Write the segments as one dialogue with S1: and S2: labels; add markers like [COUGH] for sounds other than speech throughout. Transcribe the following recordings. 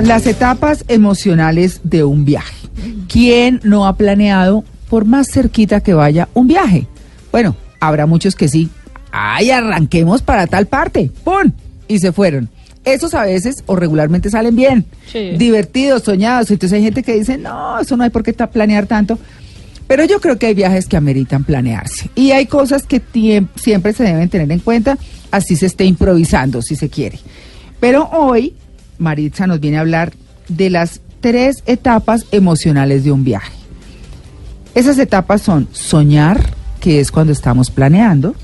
S1: Bueno, las etapas emocionales de un viaje. ¿Quién no ha planeado, por más cerquita que vaya, un viaje? Bueno, habrá muchos que sí. ¡Ay, arranquemos para tal parte! ¡Pum! Y se fueron. Esos a veces o regularmente salen bien,
S2: Sí.
S1: divertidos, soñados. Entonces hay gente que dice, no, eso no hay por qué planear tanto. Pero yo creo que hay viajes que ameritan planearse. Y hay cosas que siempre se deben tener en cuenta, así se esté improvisando, si se quiere. Pero hoy, Maritza nos viene a hablar de las tres etapas emocionales de un viaje. Esas etapas son soñar, que es cuando estamos planeando,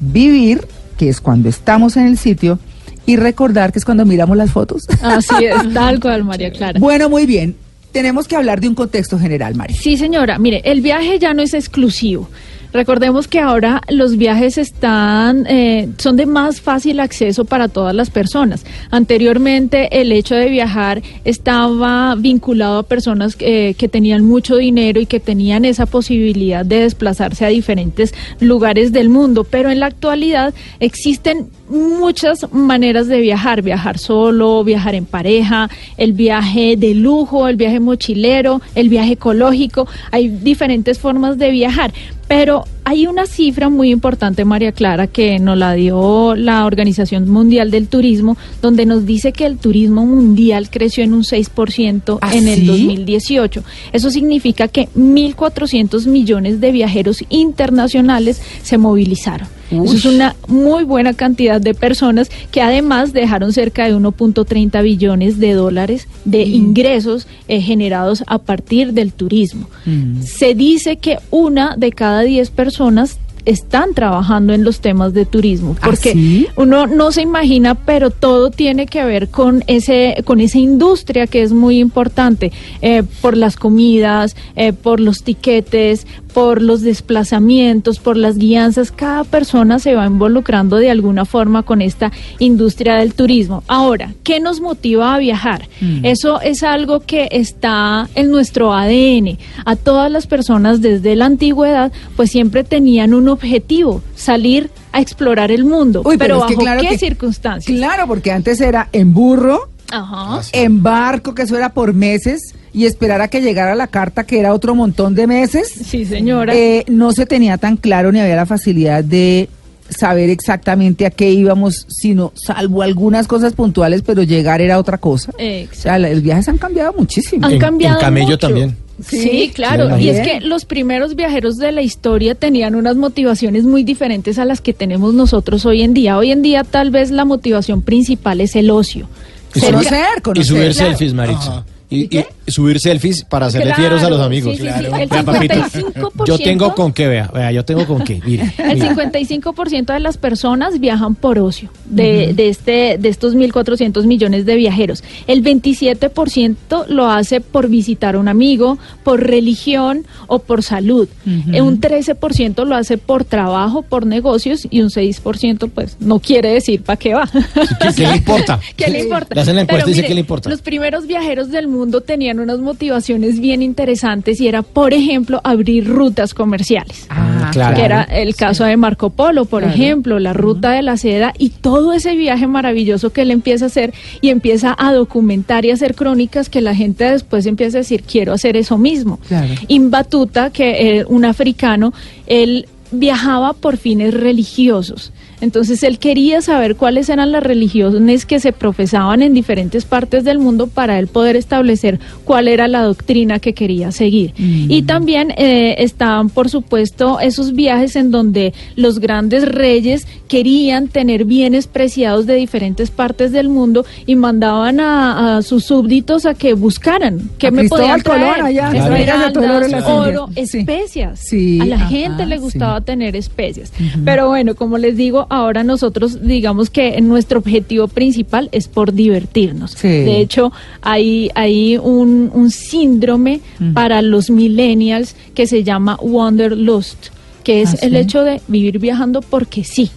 S1: vivir, que es cuando estamos en el sitio, y recordar, que es cuando miramos las fotos.
S2: Así es, [LAUGHS] tal cual, María Clara.
S1: Bueno, muy bien. Tenemos que hablar de un contexto general, María.
S2: Sí, señora. Mire, el viaje ya no es exclusivo. Recordemos que ahora los viajes están eh, son de más fácil acceso para todas las personas. Anteriormente el hecho de viajar estaba vinculado a personas eh, que tenían mucho dinero y que tenían esa posibilidad de desplazarse a diferentes lugares del mundo, pero en la actualidad existen muchas maneras de viajar, viajar solo, viajar en pareja, el viaje de lujo, el viaje mochilero, el viaje ecológico, hay diferentes formas de viajar, pero hay una cifra muy importante, María Clara, que nos la dio la Organización Mundial del Turismo, donde nos dice que el turismo mundial creció en un 6%
S1: ¿Ah,
S2: en el
S1: sí?
S2: 2018. Eso significa que 1.400 millones de viajeros internacionales se movilizaron. Eso es una muy buena cantidad de personas que además dejaron cerca de 1.30 billones de dólares de ingresos eh, generados a partir del turismo.
S1: Mm.
S2: Se dice que una de cada 10 personas están trabajando en los temas de turismo
S1: ¿Ah,
S2: porque
S1: sí?
S2: uno no se imagina pero todo tiene que ver con ese con esa industria que es muy importante eh, por las comidas eh, por los tiquetes por los desplazamientos por las guianzas cada persona se va involucrando de alguna forma con esta industria del turismo. Ahora qué nos motiva a viajar
S1: Mm.
S2: eso es algo que está en nuestro ADN a todas las personas desde la antigüedad pues siempre tenían un objetivo salir a explorar el mundo.
S1: Uy,
S2: pero, bajo
S1: claro
S2: qué
S1: que-
S2: circunstancias
S1: Claro, porque antes era en burro,
S2: Ajá.
S1: en barco, que eso era por meses, y esperar a que llegara la carta, que era otro montón de meses.
S2: Sí, señora.
S1: Eh, no se tenía tan claro ni había la facilidad de saber exactamente a qué íbamos, sino salvo algunas cosas puntuales, pero llegar era otra cosa.
S2: Exacto.
S1: O sea, los viajes han cambiado muchísimo.
S2: Han
S3: En- en
S2: cambiado
S3: camello
S2: mucho.
S3: también.
S2: Sí,
S1: Sí,
S2: claro. y es que los primeros viajeros de la historia tenían unas motivaciones muy diferentes a las que tenemos nosotros hoy en día. Hoy en día tal vez la motivación principal es el ocio.
S3: Y
S2: Cerca-
S1: Conocer,
S3: Y
S1: conocer.
S3: subir
S2: Claro.
S3: selfies, Maritza. ¿Y
S1: qué?
S3: Subir selfies para hacerle
S2: Claro,
S3: fieros a los amigos.
S2: sí, sí, sí.
S3: Claro.
S2: El
S3: Vea, papito,
S2: 55%.
S3: yo tengo con qué, vea, vea, yo tengo con qué, mire. [LAUGHS]
S2: El
S3: mire.
S2: 55% de las personas viajan por ocio, de, de, este, de estos 1.400 millones de viajeros. El 27% lo hace por visitar a un amigo, por religión o por salud. Eh, Un 13% lo hace por trabajo, por negocios y un 6% pues no quiere decir para qué va.
S3: ¿Qué, qué le importa? [LAUGHS]
S2: ¿Qué le importa?
S3: Le hacen la encuesta
S2: Pero
S3: y dice
S2: mire,
S3: qué le importa.
S2: Los primeros viajeros del mundo tenían unas motivaciones bien interesantes y era, por ejemplo, abrir rutas comerciales
S1: Ah,
S3: Claro.
S2: que era el caso de Marco Polo, por
S1: Claro.
S2: ejemplo, la ruta de la seda y todo ese viaje maravilloso que él empieza a hacer y empieza a documentar y hacer crónicas que la gente después empieza a decir, quiero hacer eso mismo.
S1: Claro.
S2: Ibn Battuta, que eh, un africano, él viajaba por fines religiosos. Entonces él quería saber cuáles eran las religiones que se profesaban en diferentes partes del mundo para él poder establecer cuál era la doctrina que quería seguir.
S1: Mm.
S2: Y también eh, estaban, por supuesto, esos viajes en donde los grandes reyes querían tener bienes preciados de diferentes partes del mundo y mandaban a, a sus súbditos a que buscaran qué
S1: A
S2: me
S1: Cristóbal
S2: podían traer.
S1: Allá.
S2: Esmeraldas,
S1: oro. Sí.
S2: especias.
S1: Sí,
S2: A la
S1: ajá,
S2: gente le
S1: sí.
S2: gustaba tener especias. Pero bueno, como les digo, ahora nosotros digamos que nuestro objetivo principal es por divertirnos.
S1: Sí.
S2: De hecho, hay, hay un, un síndrome para los millennials que se llama Wanderlust, que es
S1: Ah,
S2: el
S1: sí.
S2: hecho de vivir viajando porque sí.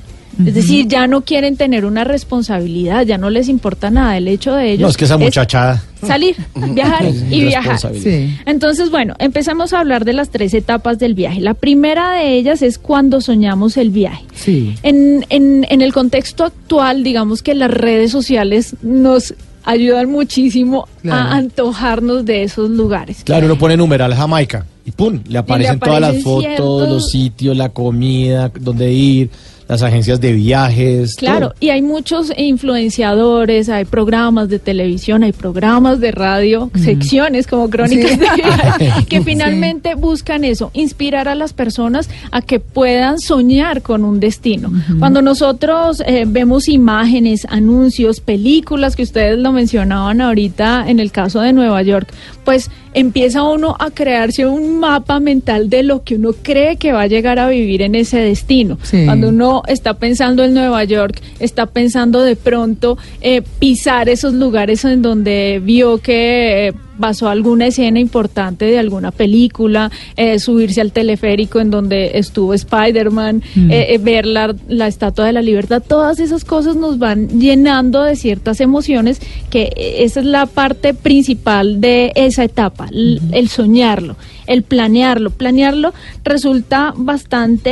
S2: Es decir, ya no quieren tener una responsabilidad, ya no les importa nada. El hecho de ellos
S3: No, es que esa muchachada.
S2: Salir, viajar [LAUGHS] y viajar.
S1: Sí.
S2: Entonces, bueno, empezamos a hablar de las tres etapas del viaje. La primera de ellas es cuando soñamos el viaje.
S1: Sí.
S2: En, en, en el contexto actual, digamos que las redes sociales nos ayudan muchísimo
S1: Claro.
S2: a antojarnos de esos lugares.
S3: Claro, uno pone numeral Jamaica y ¡pum! Le aparecen todas las fotos,
S2: ciertos-
S3: los sitios, la comida, dónde ir, las agencias de viajes.
S2: Claro,
S3: todo.
S2: y hay muchos influenciadores, hay programas de televisión, hay programas de radio, secciones como Crónicas
S1: Sí.
S2: de Viaje, [LAUGHS] que
S1: Sí.
S2: finalmente buscan eso, inspirar a las personas a que puedan soñar con un destino. Cuando nosotros eh, vemos imágenes, anuncios, películas, que ustedes lo mencionaban ahorita en el caso de Nueva York, pues empieza uno a crearse un mapa mental de lo que uno cree que va a llegar a vivir en ese destino.
S1: Sí.
S2: Cuando uno está pensando en Nueva York, está pensando de pronto eh, pisar esos lugares en donde vio que eh, pasó alguna escena importante de alguna película, eh, subirse al teleférico en donde estuvo Spider-Man,
S1: Mm.
S2: eh, eh, ver la, la Estatua de la Libertad, todas esas cosas nos van llenando de ciertas emociones que eh, esa es la parte principal de esa etapa, el soñarlo, el planearlo. Planearlo resulta bastante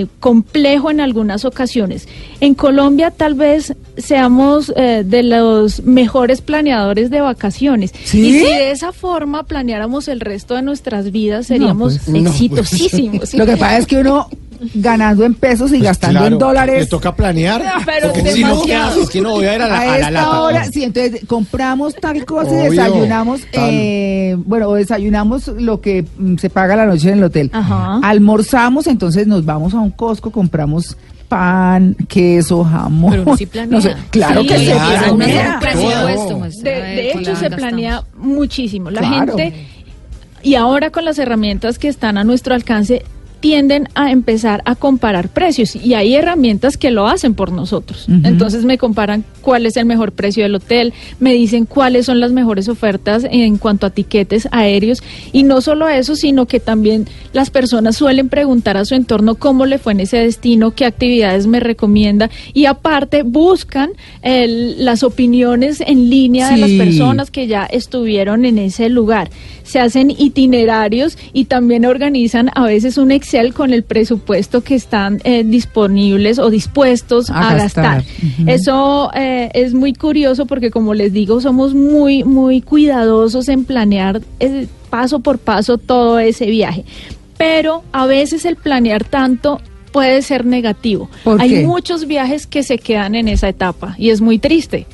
S2: eh, complejo en algunas ocasiones. En Colombia tal vez seamos eh, de los mejores planeadores de vacaciones.
S1: ¿Sí?
S2: Y de esa forma planeáramos el resto de nuestras vidas, seríamos
S1: pues,
S4: no,
S2: exitosísimos. [LAUGHS]
S1: Lo que pasa es que uno ganando en pesos y
S3: Pues
S1: gastando
S3: claro,
S1: en dólares.
S3: Le toca planear.
S2: Pero
S3: porque si no, no voy a ir a la,
S1: a
S3: a la
S1: esta
S3: lata.
S1: hora, sí, entonces compramos tal cosa y desayunamos, eh, bueno, desayunamos lo que mm, se paga la noche en el hotel.
S2: Ajá.
S1: Almorzamos, entonces nos vamos a un Costco, compramos pan, queso, jamón.
S5: Pero uno sí planea. [LAUGHS]
S1: No sé, claro
S2: Sí,
S1: que se
S2: claro,
S1: planea.
S5: un presupuesto, pues,
S2: De, de hecho, se planea muchísimo. La
S1: Claro.
S2: gente, y ahora con las herramientas que están a nuestro alcance, tienden a empezar a comparar precios y hay herramientas que lo hacen por nosotros. Entonces me comparan cuál es el mejor precio del hotel, me dicen cuáles son las mejores ofertas en cuanto a tiquetes aéreos y no solo eso, sino que también las personas suelen preguntar a su entorno cómo le fue en ese destino, qué actividades me recomienda y aparte buscan el- las opiniones en línea de las personas que ya estuvieron en ese lugar. Se hacen itinerarios y también organizan a veces un Excel con el presupuesto que están eh, disponibles o dispuestos
S1: A
S2: a,
S1: gastar.
S2: Eso eh, es muy curioso porque como les digo, somos muy, muy cuidadosos en planear eh, paso por paso todo ese viaje. Pero a veces el planear tanto puede ser negativo.
S1: ¿Por
S2: Hay muchos viajes que se quedan en esa etapa y es muy triste.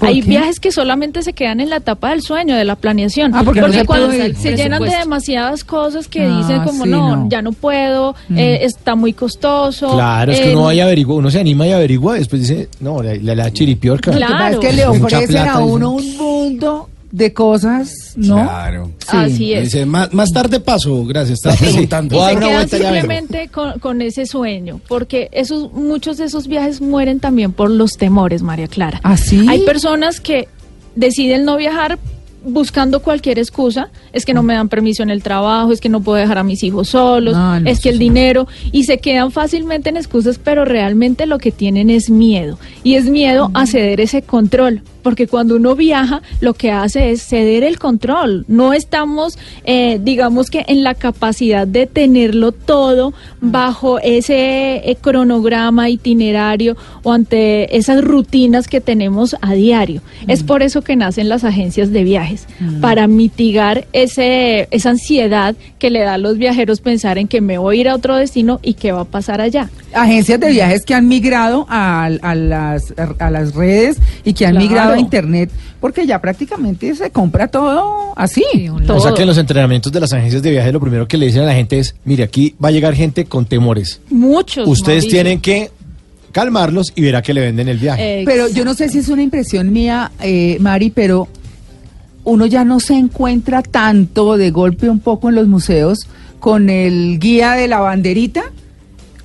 S1: ¿Por
S2: Hay
S1: qué?
S2: viajes que solamente se quedan en la etapa del sueño, de la planeación.
S1: Ah, porque no se
S2: cuando se, llenan de demasiadas cosas que
S1: Ah,
S2: dicen como
S1: sí,
S2: no,
S1: no.
S2: ya no puedo,
S1: Mm.
S2: eh, está muy costoso.
S3: Claro, es que
S2: eh,
S3: uno vaya a averiguar, uno se anima y averigua, después dice, no, la, la, la chiripiorca.
S1: Lo que pasa es
S2: Claro.
S1: que le
S3: Mucha
S1: ofrecen a uno un mundo de cosas, ¿no?
S4: Claro.
S1: Sí.
S2: Así es.
S4: Dice, más, más tarde paso, gracias. Estaba
S3: Sí.
S4: preguntando.
S2: Se quedan simplemente con, con ese sueño, porque esos muchos de esos viajes mueren también por los temores, María Clara.
S1: ¿Ah, sí?
S2: Hay personas que deciden no viajar buscando cualquier excusa, es que no me dan permiso en el trabajo, es que no puedo dejar a mis hijos solos,
S1: No, no,
S2: es que el dinero y se quedan fácilmente en excusas, pero realmente lo que tienen es miedo y es miedo a ceder ese control, porque cuando uno viaja lo que hace es ceder el control, no estamos eh, digamos que en la capacidad de tenerlo todo bajo ese eh, cronograma itinerario o ante esas rutinas que tenemos a diario. Es por eso que nacen las agencias de viajes, para mitigar ese, esa ansiedad que le da a los viajeros pensar en que me voy a ir a otro destino y qué va a pasar allá.
S1: Agencias de viajes que han migrado a, a las, a las redes y que han
S2: Claro.
S1: migrado a Internet, porque ya prácticamente se compra todo así.
S5: Sí, online.
S2: Todo.
S3: O sea que en los entrenamientos de las agencias de viaje lo primero que le dicen a la gente es, mire, aquí va a llegar gente con temores.
S2: Muchos.
S3: Ustedes
S2: Mauricio.
S3: tienen que calmarlos y verá que le venden el viaje.
S1: Pero yo no sé si es una impresión mía, eh, Mari, pero uno ya no se encuentra tanto de golpe un poco en los museos con el guía de la banderita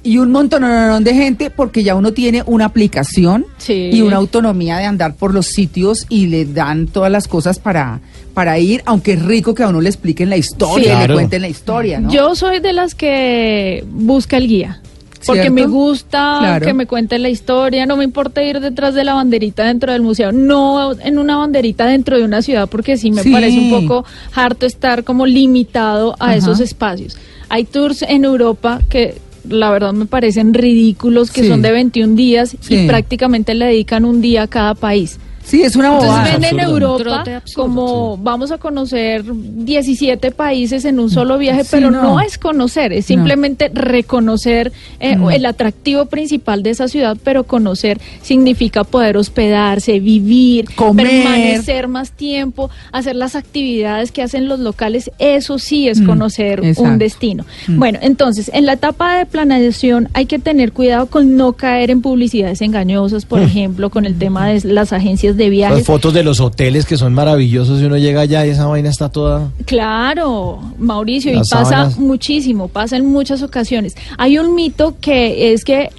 S1: y un montón de gente porque ya uno tiene una aplicación
S2: Sí.
S1: y una autonomía de andar por los sitios y le dan todas las cosas para, para ir, aunque es rico que a uno le expliquen la historia
S3: Sí.
S1: y le cuenten la historia, ¿no?
S2: Yo soy de las que busca el guía. Porque
S1: ¿Cierto?
S2: me gusta
S1: Claro.
S2: que me cuente la historia, no me importa ir detrás de la banderita dentro del museo, no en una banderita dentro de una ciudad, porque sí me
S1: Sí.
S2: parece un poco harto estar como limitado a
S1: Ajá.
S2: esos espacios. Hay tours en Europa que la verdad me parecen ridículos, que
S1: Sí.
S2: son de 21 días
S1: Sí.
S2: y prácticamente le dedican un día a cada país.
S1: Sí, es una
S2: Entonces
S1: bobada.
S2: ven en
S3: absurdo.
S2: Europa
S5: absurdo,
S2: como vamos a conocer 17 países en un solo viaje,
S1: Sí,
S2: pero
S1: no.
S2: no. es conocer, es
S1: No.
S2: simplemente reconocer eh,
S1: Mm.
S2: el atractivo principal de esa ciudad, pero conocer significa poder hospedarse, vivir,
S1: Comer.
S2: permanecer más tiempo, hacer las actividades que hacen los locales, eso sí es
S1: Mm,
S2: conocer
S1: exacto.
S2: un destino.
S1: Mm.
S2: Bueno, entonces, en la etapa de planeación hay que tener cuidado con no caer en publicidades engañosas, por ejemplo, con el tema de las agencias de
S3: Las
S2: viajes.
S3: fotos de los hoteles que son maravillosos y uno llega allá y esa vaina está toda...
S2: Claro, Mauricio, y
S3: Las
S2: pasa
S3: sábanas.
S2: muchísimo, pasa en muchas ocasiones. Hay un mito que es que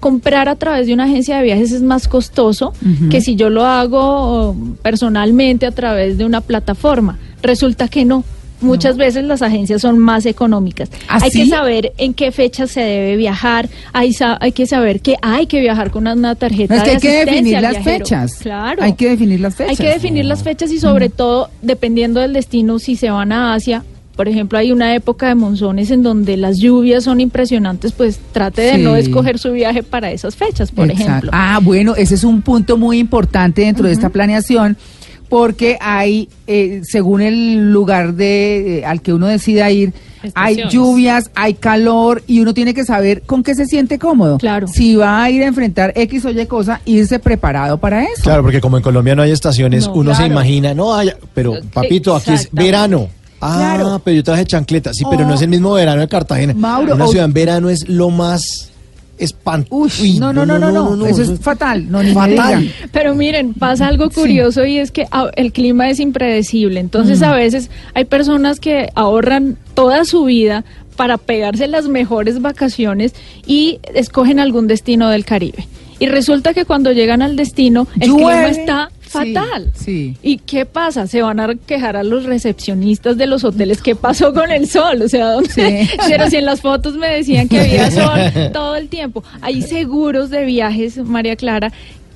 S2: comprar a través de una agencia de viajes es más costoso que si yo lo hago oh, personalmente a través de una plataforma. Resulta que no. Muchas veces las agencias son más económicas.
S1: ¿Ah,
S2: hay que saber en qué fecha se debe viajar, hay, hay que saber que hay que viajar con una, una tarjeta
S1: No, es que
S2: de
S1: hay que definir las
S2: viajero.
S1: fechas.
S2: Claro.
S1: Hay que definir las fechas.
S2: Hay que definir las fechas y sobre todo, dependiendo del destino, si se van a Asia, por ejemplo, hay una época de monzones en donde las lluvias son impresionantes, pues trate de
S1: Sí.
S2: no escoger su viaje para esas fechas, por
S1: Exacto.
S2: ejemplo.
S1: Ah, bueno, ese es un punto muy importante dentro de esta planeación porque hay, eh, según el lugar de eh, al que uno decida ir, hay lluvias, hay calor y uno tiene que saber con qué se siente cómodo.
S2: Claro.
S1: Si va a ir a enfrentar X o Y cosa, irse preparado para eso.
S3: Claro, porque como en Colombia no hay estaciones,
S2: No,
S3: uno se imagina, no hay, pero papito, aquí es verano. Ah,
S1: Claro.
S3: pero yo traje chancleta. Sí, pero
S1: Oh.
S3: no es el mismo verano de Cartagena.
S1: Mauro,
S3: Una ciudad en verano es lo más espantoso.
S1: Uy, no, no, no, no, no, eso es fatal, no.
S2: Pero miren, pasa algo curioso y es que ah, el clima es impredecible. Entonces,
S1: Mm.
S2: a veces hay personas que ahorran toda su vida para pegarse las mejores vacaciones y escogen algún destino del Caribe. Y resulta que cuando llegan al destino, el clima
S1: Llueve.
S2: está
S1: Sí,
S2: fatal.
S1: sí.
S2: ¿Y qué pasa? Se van a quejar a los recepcionistas de los hoteles. ¿Qué pasó con el sol? O sea, ¿dónde?
S1: Sí. [LAUGHS]
S2: Pero si en las fotos me decían que había sol [LAUGHS] todo el tiempo. Hay seguros de viajes, María Clara,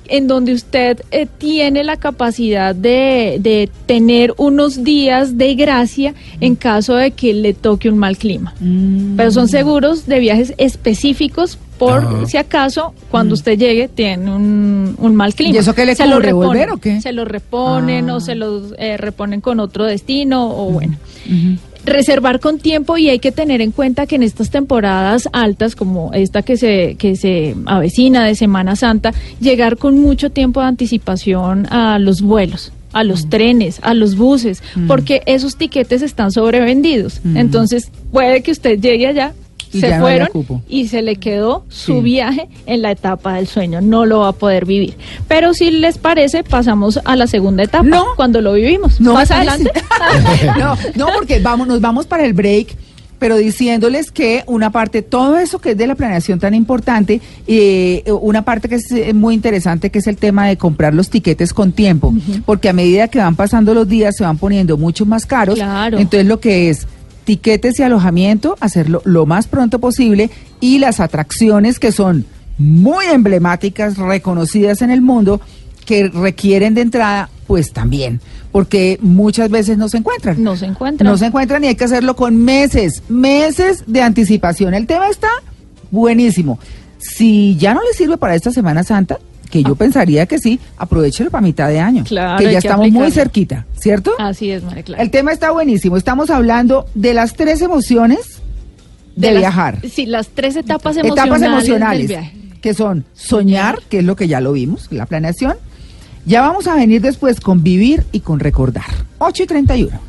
S2: en donde usted eh, tiene la capacidad de, de tener unos días de gracia en caso de que le toque un mal clima.
S1: Mm.
S2: Pero son seguros de viajes específicos por
S3: Ajá.
S2: si acaso cuando usted llegue tiene un, un mal clima.
S1: Mm. ¿Y eso qué le
S2: Se lo reponen,
S1: o qué?
S2: Se lo reponen
S1: Ah.
S2: o se los eh, reponen con otro destino o bueno.
S1: Ujú.
S2: Reservar con tiempo y hay que tener en cuenta que en estas temporadas altas como esta que se que se avecina de Semana Santa, llegar con mucho tiempo de anticipación a los vuelos a los
S1: Mm.
S2: trenes, a los buses, porque esos tiquetes están sobrevendidos.
S1: Mm.
S2: Entonces, puede que usted llegue allá,
S1: Y
S2: se
S1: no
S2: fueron y se le quedó su
S1: Sí.
S2: viaje en la etapa del sueño, no lo va a poder vivir. Pero si les parece, pasamos a la segunda etapa,
S1: No.
S2: cuando lo vivimos.
S1: No,
S2: Más adelante. [LAUGHS]
S1: no, no, porque vamos, nos vamos para el break, pero diciéndoles que una parte, todo eso que es de la planeación tan importante, eh, una parte que es eh, muy interesante, que es el tema de comprar los tiquetes con tiempo, porque a medida que van pasando los días se van poniendo mucho más caros.
S2: Claro.
S1: Entonces lo que es tiquetes y alojamiento, hacerlo lo más pronto posible y las atracciones que son muy emblemáticas, reconocidas en el mundo, que requieren de entrada, pues también, porque muchas veces no se encuentran.
S2: No se encuentran.
S1: No se encuentran y hay que hacerlo con meses, meses de anticipación. El tema está buenísimo. Si ya no le sirve para esta Semana Santa, que yo pensaría que sí, aprovechelo para mitad de año.
S2: Claro,
S1: que ya
S2: que
S1: estamos muy cerquita, ¿cierto?
S2: Así es, María Clara.
S1: El tema está buenísimo. Estamos hablando de las tres emociones de,
S2: las-
S1: viajar.
S2: Sí, las tres etapas emocionales.
S1: Etapas
S2: del
S1: emocionales,
S2: viaje.
S1: que son soñar, que es lo que ya lo vimos, la planeación. Ya vamos a venir después con vivir y con recordar. 8 y 31.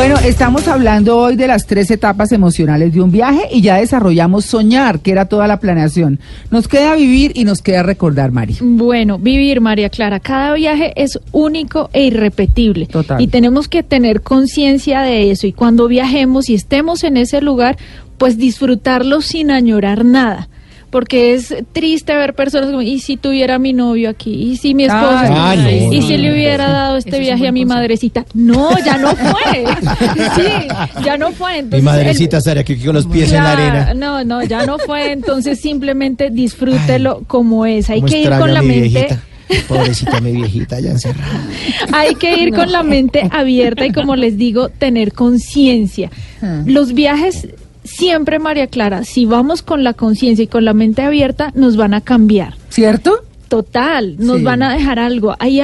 S1: Bueno, estamos hablando hoy de las tres etapas emocionales de un viaje y ya desarrollamos soñar, que era toda la planeación. Nos queda vivir y nos queda recordar, Mari.
S2: Bueno, vivir, María Clara. Cada viaje es único e irrepetible.
S1: Total.
S2: Y tenemos que tener conciencia de eso. Y cuando viajemos y estemos en ese lugar, pues disfrutarlo sin añorar nada. Porque es triste ver personas como, ¿y si tuviera mi novio aquí? ¿Y si mi esposo?
S3: Ah, no,
S2: ¿Y
S3: no,
S2: si
S3: no,
S2: le hubiera
S3: no.
S2: dado este viaje a mi
S1: consejo.
S2: madrecita? No, ya no fue. [LAUGHS] Sí, ya no fue.
S3: Mi
S2: Entonces,
S3: madrecita
S2: el-
S3: estaría aquí con los pies en la arena.
S2: No, no, ya no fue. Entonces simplemente disfrútelo como es. Hay que ir con la
S3: mi
S2: mente.
S3: viejita. Pobrecita mi viejita, ya encerrada. [LAUGHS]
S2: Hay que ir con la mente abierta y como les digo, tener conciencia.
S1: Hmm.
S2: Los viajes siempre, María Clara, si vamos con la conciencia y con la mente abierta, nos van a cambiar.
S1: ¿Cierto?
S2: Total, nos
S1: Sí.
S2: van a dejar algo. Hay,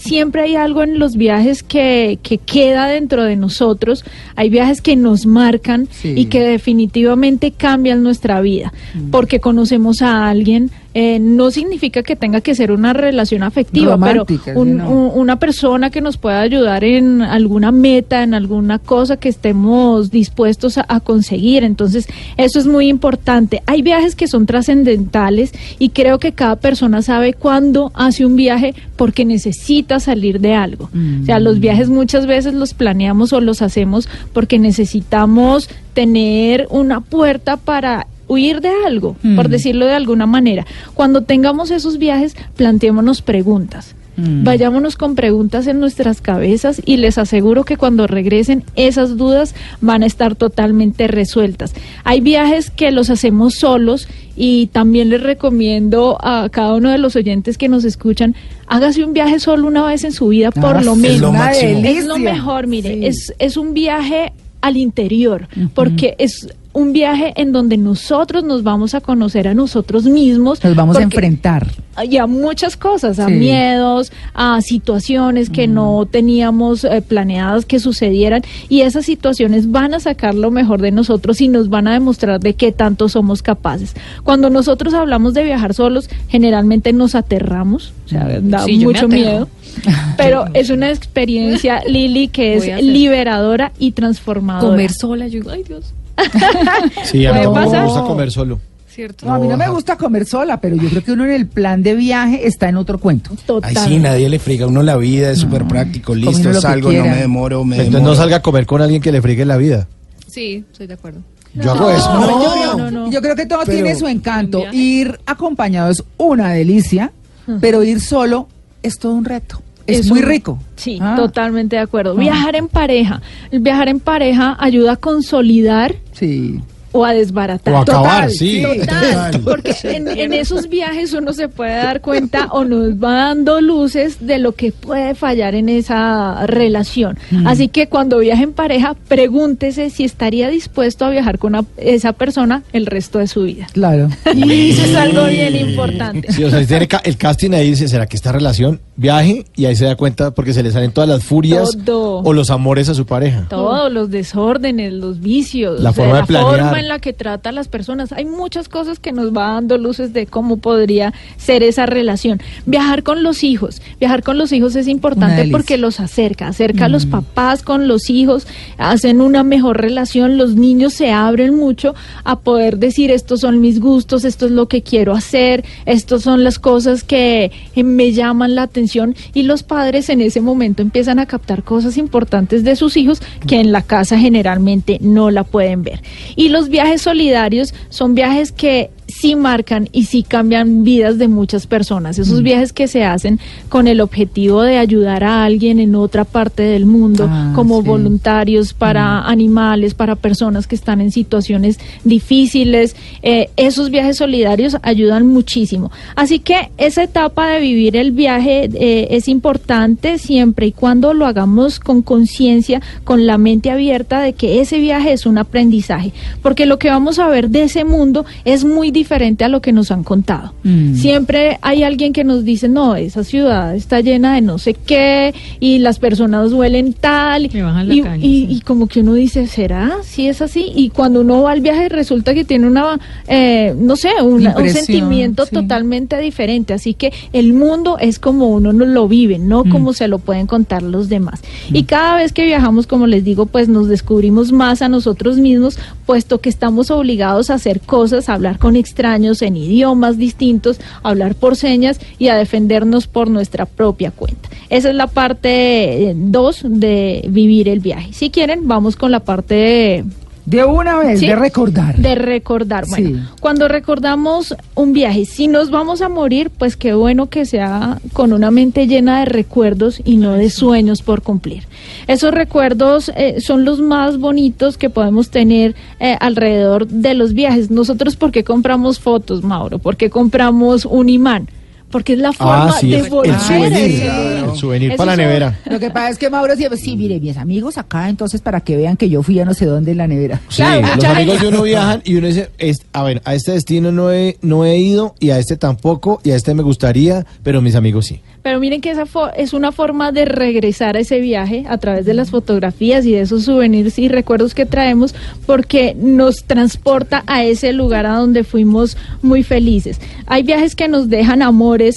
S2: siempre hay algo en los viajes que, que queda dentro de nosotros. Hay viajes que nos marcan
S1: Sí.
S2: y que definitivamente cambian nuestra vida. Porque conocemos a alguien, eh, no significa que tenga que ser una relación afectiva,
S1: Romántica,
S2: pero un- una persona que nos pueda ayudar en alguna meta, en alguna cosa que estemos dispuestos a, a conseguir. Entonces, eso es muy importante. Hay viajes que son trascendentales y creo que cada persona sabe cuándo hace un viaje porque necesita salir de algo. O sea, los viajes muchas veces los planeamos o los hacemos porque necesitamos tener una puerta para huir de algo, por
S1: Mm.
S2: decirlo de alguna manera. Cuando tengamos esos viajes, planteémonos preguntas.
S1: Mm.
S2: Vayámonos con preguntas en nuestras cabezas y les aseguro que cuando regresen esas dudas van a estar totalmente resueltas. Hay viajes que los hacemos solos y también les recomiendo a cada uno de los oyentes que nos escuchan, hágase un viaje solo una vez en su vida por
S1: Ah,
S2: lo menos.
S4: lo máximo.
S2: Es lo mejor, mire,
S1: Sí.
S2: es, es un viaje al interior, porque es un viaje en donde nosotros nos vamos a conocer a nosotros mismos.
S1: Nos vamos a enfrentar.
S2: y a muchas cosas, a
S1: Sí.
S2: miedos, a situaciones que no teníamos eh, planeadas que sucedieran y esas situaciones van a sacar lo mejor de nosotros y nos van a demostrar de qué tanto somos capaces. Cuando nosotros hablamos de viajar solos, generalmente nos aterramos, o sea, da
S5: Sí, yo me
S2: mucho miedo. [LAUGHS] Pero es una experiencia, [LAUGHS] Lili, que es liberadora y transformadora.
S5: Comer sola, yo digo, ay Dios, [LAUGHS]
S3: Sí, a mí tampoco me gusta comer solo.
S5: ¿cierto?
S1: No, a mí no me gusta comer sola, pero yo creo que uno en el plan de viaje está en otro cuento.
S2: Total.
S4: Ay, sí, nadie le friga a uno la vida, es súper práctico, listo, salgo, no me demoro, me
S3: Entonces
S4: demoro.
S3: no salga a comer con alguien que le friegue la vida.
S5: Sí, estoy de acuerdo.
S3: Yo hago eso.
S2: No,
S1: yo,
S2: no,
S1: creo,
S2: no, no.
S1: yo creo que todo
S4: Pero-
S1: tiene su encanto. Ir acompañado es una delicia, pero ir solo es todo un reto. Es,
S2: Es
S1: muy
S2: un-
S1: rico.
S2: Sí,
S1: Ah,
S2: totalmente de acuerdo.
S1: Ah.
S2: Viajar en pareja. El viajar en pareja ayuda a consolidar
S1: Sí.
S2: o a desbaratar.
S3: O a acabar,
S1: Total,
S3: sí.
S2: Total, porque en, en esos viajes uno se puede dar cuenta o nos va dando luces de lo que puede fallar en esa relación.
S1: Mm.
S2: Así que cuando viaje en pareja, pregúntese si estaría dispuesto a viajar con una- esa persona el resto de su vida.
S1: Claro.
S2: Y eso es algo bien importante.
S3: Sí, o sea, el casting ahí dice, ¿será que esta relación viaje? Y ahí se da cuenta porque se le salen todas las furias
S2: Todo.
S3: o los amores a su pareja.
S2: Todos los desórdenes, los vicios,
S3: La
S2: o sea,
S3: forma de
S2: la
S3: planear.
S2: forma en la que trata a las personas. Hay muchas cosas que nos va dando luces de cómo podría ser esa relación. Viajar con los hijos. Viajar con los hijos es importante porque los acerca. Acerca a los papás con los hijos. Hacen una mejor relación. Los niños se abren mucho a poder decir estos son mis gustos, esto es lo que quiero hacer, estos son las cosas que eh, me llaman la atención y los padres en ese momento empiezan a captar cosas importantes de sus hijos que en la casa generalmente no la pueden ver. Y los viajes solidarios son viajes que sí marcan y sí cambian vidas de muchas personas. Esos viajes que se hacen con el objetivo de ayudar a alguien en otra parte del mundo,
S1: Ah,
S2: como
S1: sí.
S2: voluntarios para animales, para personas que están en situaciones difíciles. eh, esos viajes solidarios ayudan muchísimo. Así que esa etapa de vivir el viaje eh, es importante siempre y cuando lo hagamos con conciencia, con la mente abierta de que ese viaje es un aprendizaje. Porque lo que vamos a ver de ese mundo es muy diferente a lo que nos han contado.
S1: Mm.
S2: Siempre hay alguien que nos dice, no, esa ciudad está llena de no sé qué y las personas huelen tal.
S5: Me bajan la
S2: y,
S5: caña,
S2: y-
S5: sí.
S2: y como que uno dice, ¿será? Si es así. Y cuando uno va al viaje resulta que tiene una, eh, no sé, una- un sentimiento
S1: sí.
S2: totalmente diferente. Así que el mundo es como uno no lo vive, no
S1: Mm.
S2: como se lo pueden contar los demás. Y cada vez que viajamos, como les digo, pues nos descubrimos más a nosotros mismos, puesto que estamos obligados a hacer cosas, a hablar con extraños en idiomas distintos, a hablar por señas y a defendernos por nuestra propia cuenta. Esa es la parte 2 de vivir el viaje. Si quieren, vamos con la parte
S1: De una vez,
S2: Sí.
S1: de recordar.
S2: de recordar. Bueno,
S1: Sí.
S2: cuando recordamos un viaje, si nos vamos a morir, pues qué bueno que sea con una mente llena de recuerdos y no de sueños por cumplir. Esos recuerdos eh, son los más bonitos que podemos tener eh, alrededor de los viajes. Nosotros, ¿por qué compramos fotos, Mauro? ¿Por qué compramos un imán? Porque es la forma
S3: Ah, sí,
S2: de
S3: el
S2: volver
S3: souvenir, el souvenir
S2: Esos
S3: para la nevera.
S1: Lo que pasa es que Mauro siempre, sí, mire, mis amigos acá, entonces para que vean que yo fui a no sé dónde en la nevera.
S3: Sí,
S2: Claro,
S3: los amigos de uno viajan y uno dice, es- a ver, a este destino no he, no he ido y a este tampoco y a este me gustaría, pero mis amigos sí.
S2: Pero miren que esa fo- es una forma de regresar a ese viaje a través de las fotografías y de esos souvenirs y recuerdos que traemos porque nos transporta a ese lugar a donde fuimos muy felices. Hay viajes que nos dejan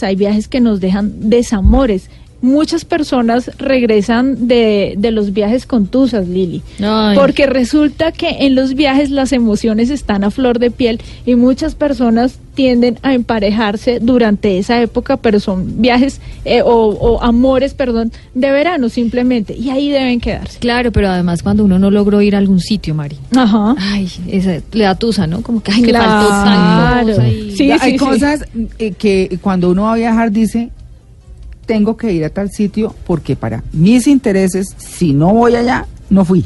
S2: hay viajes que nos dejan desamores. Muchas personas regresan de, de los viajes con tusas, Lili.
S5: Ay.
S2: Porque resulta que en los viajes las emociones están a flor de piel y muchas personas tienden a emparejarse durante esa época, pero son viajes eh, o, o amores, perdón, de verano simplemente y ahí deben quedarse.
S5: Claro, pero además cuando uno no logró ir a algún sitio, Mari.
S2: Ajá.
S5: Ay, esa, le da tusa, ¿no? Como que, ay, me
S2: Claro.
S5: faltó tal cosa. y-
S2: Sí,
S1: Hay
S2: sí, sí.
S1: cosas eh, que cuando uno va a viajar dice, tengo que ir a tal sitio porque para mis intereses, si no voy allá, no fui.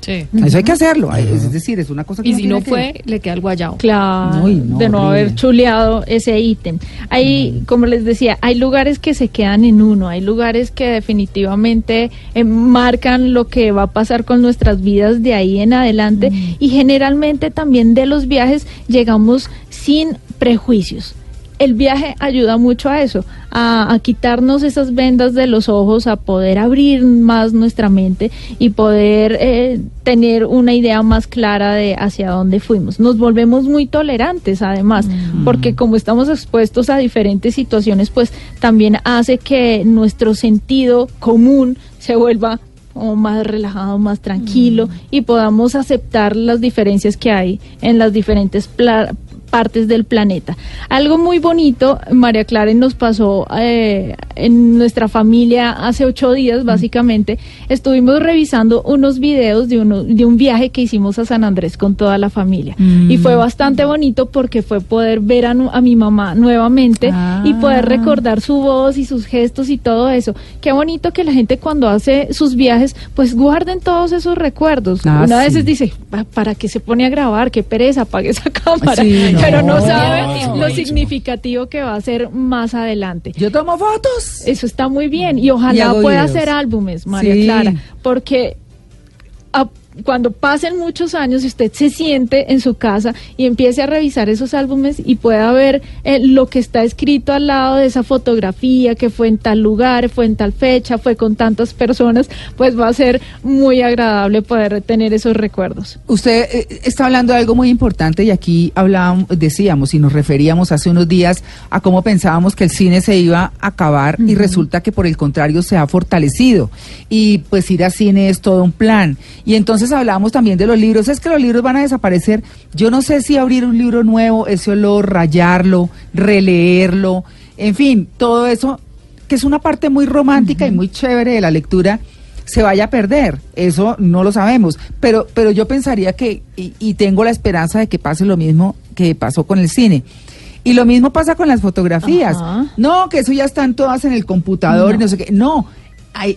S5: Sí.
S1: Eso hay que hacerlo. hay- Es decir, es una cosa que
S5: Y
S1: uno
S5: si
S1: tiene
S5: no
S1: que-
S5: fue, le queda el guayao.
S2: Claro,
S1: Uy, no,
S2: de no
S1: horrible.
S2: haber chuleado ese ítem. Hay, como les decía, hay lugares que se quedan en uno, hay lugares que definitivamente eh, marcan lo que va a pasar con nuestras vidas de ahí en adelante y generalmente también de los viajes llegamos sin prejuicios. El viaje ayuda mucho a eso, a, a quitarnos esas vendas de los ojos, a poder abrir más nuestra mente y poder eh, tener una idea más clara de hacia dónde fuimos. Nos volvemos muy tolerantes además, porque como estamos expuestos a diferentes situaciones, pues también hace que nuestro sentido común se vuelva más relajado, más tranquilo y podamos aceptar las diferencias que hay en las diferentes pla- partes del planeta. Algo muy bonito, María Clara, nos pasó eh, en nuestra familia hace ocho días, básicamente. Estuvimos revisando unos videos de, uno, de un viaje que hicimos a San Andrés con toda la familia. Y fue bastante bonito porque fue poder ver a, mi mamá nuevamente y poder
S1: Ah.
S2: recordar su voz y sus gestos y todo eso. Qué bonito que la gente cuando hace sus viajes, pues guarden todos esos recuerdos.
S1: Ah,
S2: Una vez
S1: sí.
S2: dice, "Pa- ¿para qué se pone a grabar? Qué pereza, apague esa [LAUGHS] cámara.
S1: Sí.
S2: Pero no
S1: No,
S2: sabe
S3: no,
S2: lo
S3: no.
S2: significativo que va a ser más adelante.
S1: Yo tomo fotos.
S2: Eso está muy bien y ojalá pueda
S1: videos.
S2: hacer álbumes, María
S1: Sí.
S2: Clara, porque a- cuando pasen muchos años y usted se siente en su casa y empiece a revisar esos álbumes y pueda ver eh, lo que está escrito al lado de esa fotografía, que fue en tal lugar, fue en tal fecha, fue con tantas personas, pues va a ser muy agradable poder tener esos recuerdos.
S1: Usted eh, está hablando de algo muy importante y aquí hablábamos, decíamos y nos referíamos hace unos días a cómo pensábamos que el cine se iba a acabar y resulta que por el contrario se ha fortalecido y pues ir a cine es todo un plan. Y entonces hablábamos también de los libros, es que los libros van a desaparecer. Yo no sé si abrir un libro nuevo, ese olor, rayarlo, releerlo, en fin, todo eso que es una parte muy romántica y muy chévere de la lectura se vaya a perder. Eso no lo sabemos. Pero, pero yo pensaría que, y, y tengo la esperanza de que pase lo mismo que pasó con el cine. Y lo mismo pasa con las fotografías.
S2: Ajá.
S1: No, que eso ya están todas en el computador y no sé qué. No,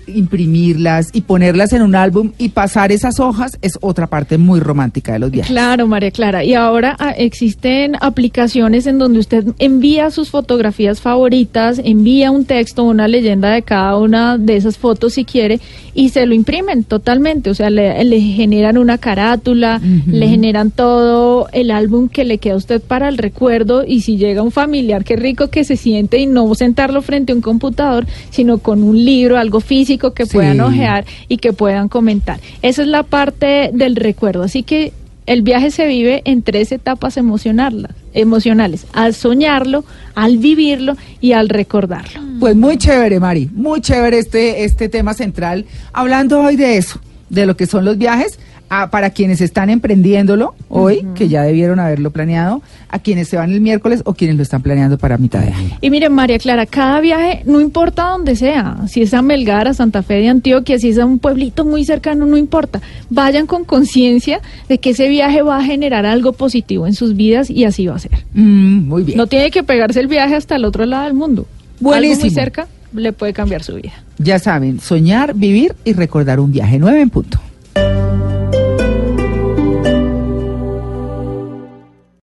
S1: imprimirlas y ponerlas en un álbum y pasar esas hojas es otra parte muy romántica de los viajes.
S2: Claro, María Clara. Y ahora ah, existen aplicaciones en donde usted envía sus fotografías favoritas, envía un texto, una leyenda de cada una de esas fotos si quiere, y se lo imprimen totalmente. O sea, le, le generan una carátula, le generan todo el álbum que le queda a usted para el recuerdo. Y si llega un familiar, qué rico que se siente y no sentarlo frente a un computador, sino con un libro, algo físico que
S1: Sí.
S2: puedan ojear y que puedan comentar. Esa es la parte del recuerdo. Así que el viaje se vive en tres etapas emocionales, al soñarlo, al vivirlo y al recordarlo.
S1: Pues muy chévere, Mari, muy chévere este, este tema central. Hablando hoy de eso, de lo que son los viajes, a- para quienes están emprendiéndolo hoy, que ya debieron haberlo planeado, a quienes se van el miércoles o quienes lo están planeando para mitad de año.
S2: Y miren, María Clara, cada viaje, no importa dónde sea, si es a Melgar, a Santa Fe de Antioquia, si es a un pueblito muy cercano, no importa. Vayan con conciencia de que ese viaje va a generar algo positivo en sus vidas y así va a ser.
S1: Mm, muy bien.
S2: No tiene que pegarse el viaje hasta el otro lado del mundo. Algo muy
S1: Buenísimo.
S2: cerca le puede cambiar su vida.
S1: Ya saben, soñar, vivir y recordar un viaje. Nueve en punto.